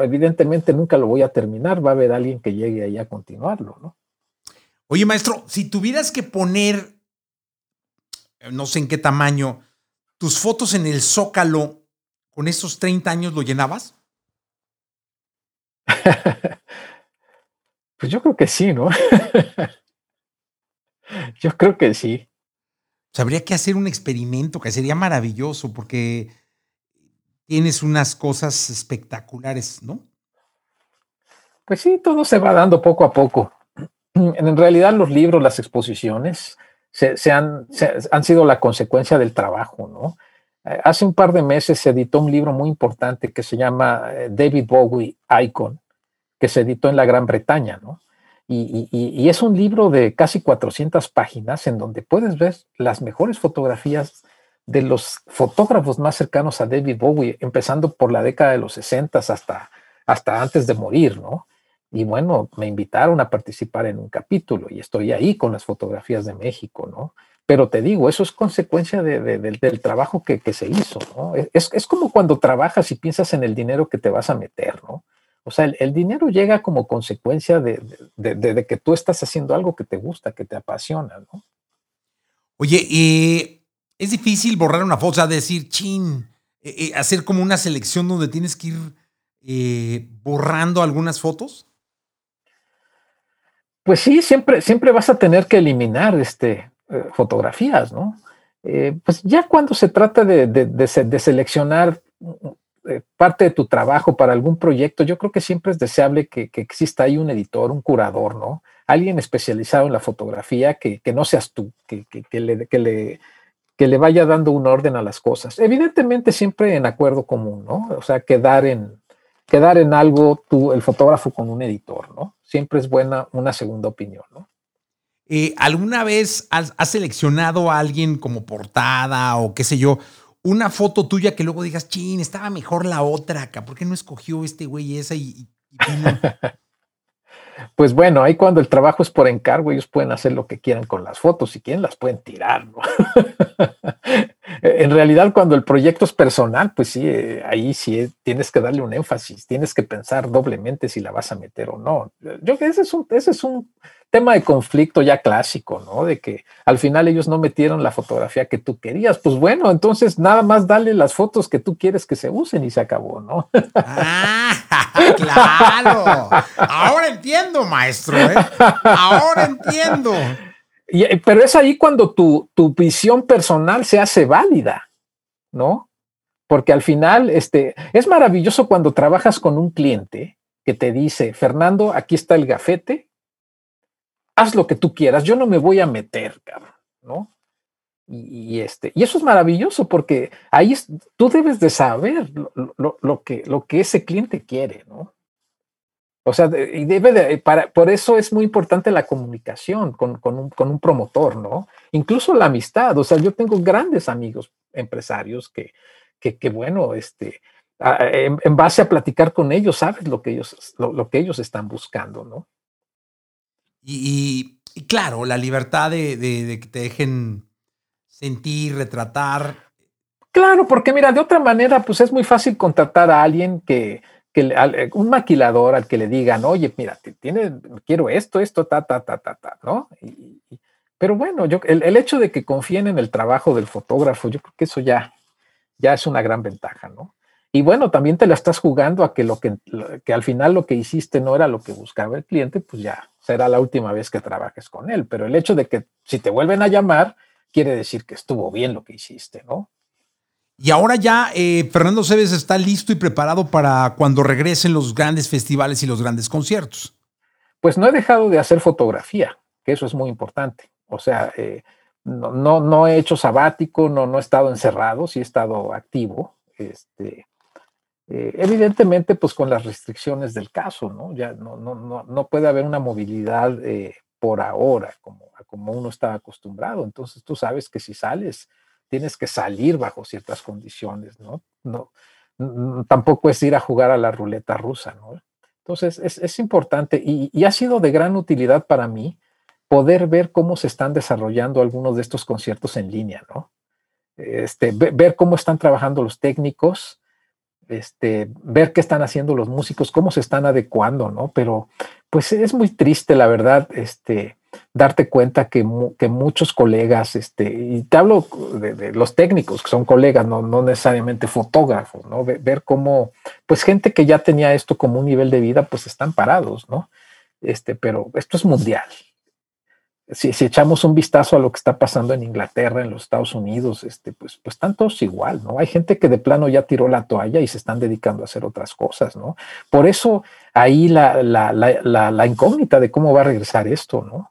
evidentemente nunca lo voy a terminar, va a haber alguien que llegue ahí a continuarlo, ¿no? Oye, maestro, si tuvieras que poner, no sé en qué tamaño, tus fotos en el zócalo, ¿con esos 30 años lo llenabas? pues yo creo que sí, ¿no? Yo creo que sí. habría que hacer un experimento que sería maravilloso porque tienes unas cosas espectaculares, ¿no? Pues sí, todo se va dando poco a poco. En realidad los libros, las exposiciones, se, han, han, sido la consecuencia del trabajo, ¿no? Eh, hace un par de meses se editó un libro muy importante que se llama eh, David Bowie Icon, que se editó en la Gran Bretaña, ¿no? Y, es un libro de casi 400 páginas en donde puedes ver las mejores fotografías de los fotógrafos más cercanos a David Bowie, empezando por la década de los 60 hasta, hasta antes de morir, ¿no? Y bueno, me invitaron a participar en un capítulo y estoy ahí con las fotografías de México, ¿no? Pero te digo, eso es consecuencia del trabajo que, se hizo, ¿no? Es, es como cuando trabajas y piensas en el dinero que te vas a meter, ¿no? O sea, el, dinero llega como consecuencia de, que tú estás haciendo algo que te gusta, que te apasiona, ¿no? Oye, y es difícil borrar una foto, o sea, decir, chin, eh, eh, hacer como una selección donde tienes que ir eh, borrando algunas fotos. Pues sí, siempre, siempre vas a tener que eliminar este, fotografías, ¿no? pues ya cuando se trata de seleccionar eh, parte de tu trabajo para algún proyecto, yo creo que siempre es deseable que, exista ahí un editor, un curador, ¿no? Alguien especializado en la fotografía que, no seas tú, que, le, que, le, que le vaya dando un orden a las cosas. Evidentemente siempre en acuerdo común, ¿no? O sea, quedar en, quedar en algo tú, el fotógrafo con un editor, ¿no? Siempre es buena una segunda opinión, ¿no? Eh, ¿Alguna vez has, has, seleccionado a alguien como portada o qué sé yo, una foto tuya que luego digas, chin, estaba mejor la otra acá, ¿por qué no escogió este güey esa y, Pues bueno, ahí cuando el trabajo es por encargo, ellos pueden hacer lo que quieran con las fotos, si quieren las pueden tirar, ¿no? en realidad, cuando el proyecto es personal, pues sí, eh, ahí sí tienes que darle un énfasis, tienes que pensar doblemente si la vas a meter o no. Yo creo que ese es un, ese es un tema de conflicto ya clásico, ¿no? De que al final ellos no metieron la fotografía que tú querías. Pues bueno, entonces nada más dale las fotos que tú quieres que se usen y se acabó, ¿no? Ah, claro. Ahora entiendo, maestro. ¿eh? Ahora entiendo. Eh, pero es ahí cuando tu, tu visión personal se hace válida, ¿no? Porque al final, este, es maravilloso cuando trabajas con un cliente que te dice, Fernando, aquí está el gafete, haz lo que tú quieras, yo no me voy a meter, cabrón, ¿no? Y, este, y eso es maravilloso porque ahí tú debes de saber lo, que, lo que ese cliente quiere, ¿no? O sea, y debe de, para, por eso es muy importante la comunicación con, un, promotor, ¿no? Incluso la amistad. O sea, yo tengo grandes amigos empresarios que, que, bueno, este, en, base a platicar con ellos, sabes lo que ellos, lo, que ellos están buscando, ¿no? Y, claro, la libertad de, de, que te dejen sentir, retratar. Claro, porque mira, de otra manera, pues es muy fácil contratar a alguien que, eh, un maquilador al que le digan, oye, mira, tiene, quiero esto, esto, ta, ta, ta, ta, ta, ¿no? pero bueno, yo, el, hecho de que confíen en el trabajo del fotógrafo, yo creo que eso ya, ya es una gran ventaja, ¿no? Y bueno, también te la estás jugando a que lo que, que al final lo que hiciste no era lo que buscaba el cliente, pues ya será la última vez que trabajes con él. Pero el hecho de que si te vuelven a llamar, quiere decir que estuvo bien lo que hiciste, ¿no? Y ahora ya eh, Fernando Cebes está listo y preparado para cuando regresen los grandes festivales y los grandes conciertos. Pues no he dejado de hacer fotografía, que eso es muy importante. O sea, eh, no, no, he hecho sabático, no, no he estado encerrado, sí he estado activo. Este, eh, evidentemente, pues con las restricciones del caso, ¿no? Ya no, no, no, puede haber una movilidad por ahora como, como uno está acostumbrado. Entonces tú sabes que si sales, tienes que salir bajo ciertas condiciones, ¿no? no tampoco es ir a jugar a la ruleta rusa, ¿no? Entonces es, importante y, ha sido de gran utilidad para mí poder ver cómo se están desarrollando algunos de estos conciertos en línea, ¿no? Este, ver cómo están trabajando los técnicos, este, ver qué están haciendo los músicos, cómo se están adecuando, ¿no? Pero pues es muy triste, la verdad, este, darte cuenta que, que, muchos colegas, este, y te hablo de, los técnicos que son colegas, no, no necesariamente fotógrafos, ¿no? Ver, cómo, pues gente que ya tenía esto como un nivel de vida, pues están parados, ¿no? Este, pero esto es mundial. Si, si, echamos un vistazo a lo que está pasando en Inglaterra, en los Estados Unidos, este, pues, pues están todos igual, ¿no? Hay gente que de plano ya tiró la toalla y se están dedicando a hacer otras cosas, ¿no? Por eso ahí la, la, la, la incógnita de cómo va a regresar esto, ¿no?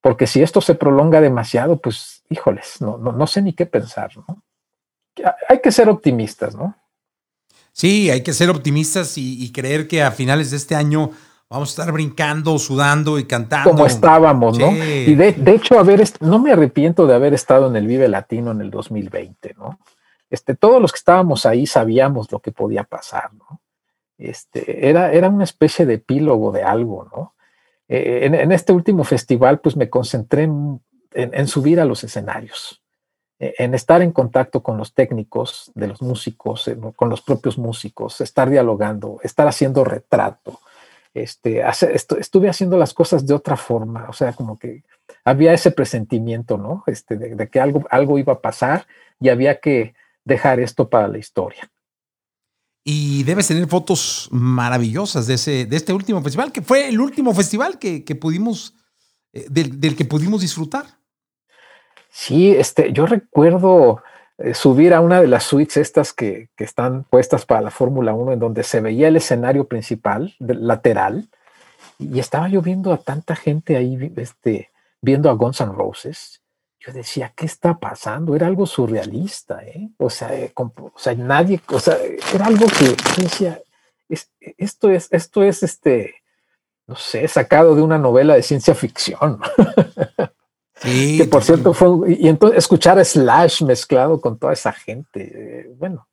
Porque si esto se prolonga demasiado, pues, híjoles, no, no, sé ni qué pensar, ¿no? Hay que ser optimistas, ¿no? Sí, hay que ser optimistas y, creer que a finales de este año vamos a estar brincando, sudando y cantando. Como estábamos, ¿no? Y de, hecho, haber no me arrepiento de haber estado en el Vive Latino en el 2020, ¿no? Este, todos los que estábamos ahí sabíamos lo que podía pasar, ¿no? Este, era, era una especie de epílogo de algo, ¿no? Eh, en, este último festival, pues me concentré en, subir a los escenarios, e, en estar en contacto con los técnicos de los músicos, eh, con los propios músicos, estar dialogando, estar haciendo retrato. Este, estuve haciendo las cosas de otra forma, o sea, como que había ese presentimiento, ¿no? Este, de que algo, algo iba a pasar y había que dejar esto para la historia. Y debes tener fotos maravillosas de, ese, de este último festival, que fue el último festival que, pudimos, eh, del, que pudimos disfrutar. Sí, este, yo recuerdo eh, subir a una de las suites estas que, están puestas para la Fórmula 1, en donde se veía el escenario principal, lateral, y estaba yo viendo a tanta gente ahí este, viendo a Guns N' Roses yo decía, ¿qué está pasando? Era algo surrealista, ¿eh? O sea, eh, o sea nadie, o sea, era algo que yo decía, esto es, esto es este, no sé, sacado de una novela de ciencia ficción. Sí, que por cierto fue, y entonces escuchar a Slash mezclado con toda esa gente, eh, bueno,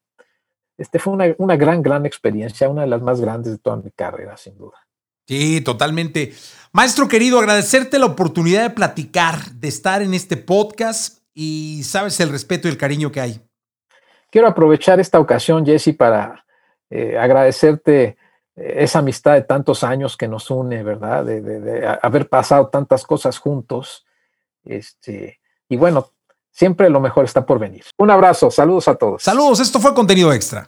este fue una, una gran, gran experiencia, una de las más grandes de toda mi carrera, sin duda. Sí, totalmente. Maestro querido, agradecerte la oportunidad de platicar, de estar en este podcast y sabes el respeto y el cariño que hay. Quiero aprovechar esta ocasión, Jesse, para eh, agradecerte eh, esa amistad de tantos años que nos une, ¿verdad? De, haber pasado tantas cosas juntos. Este, y bueno, siempre lo mejor está por venir. Un abrazo, saludos a todos. Saludos, esto fue contenido extra.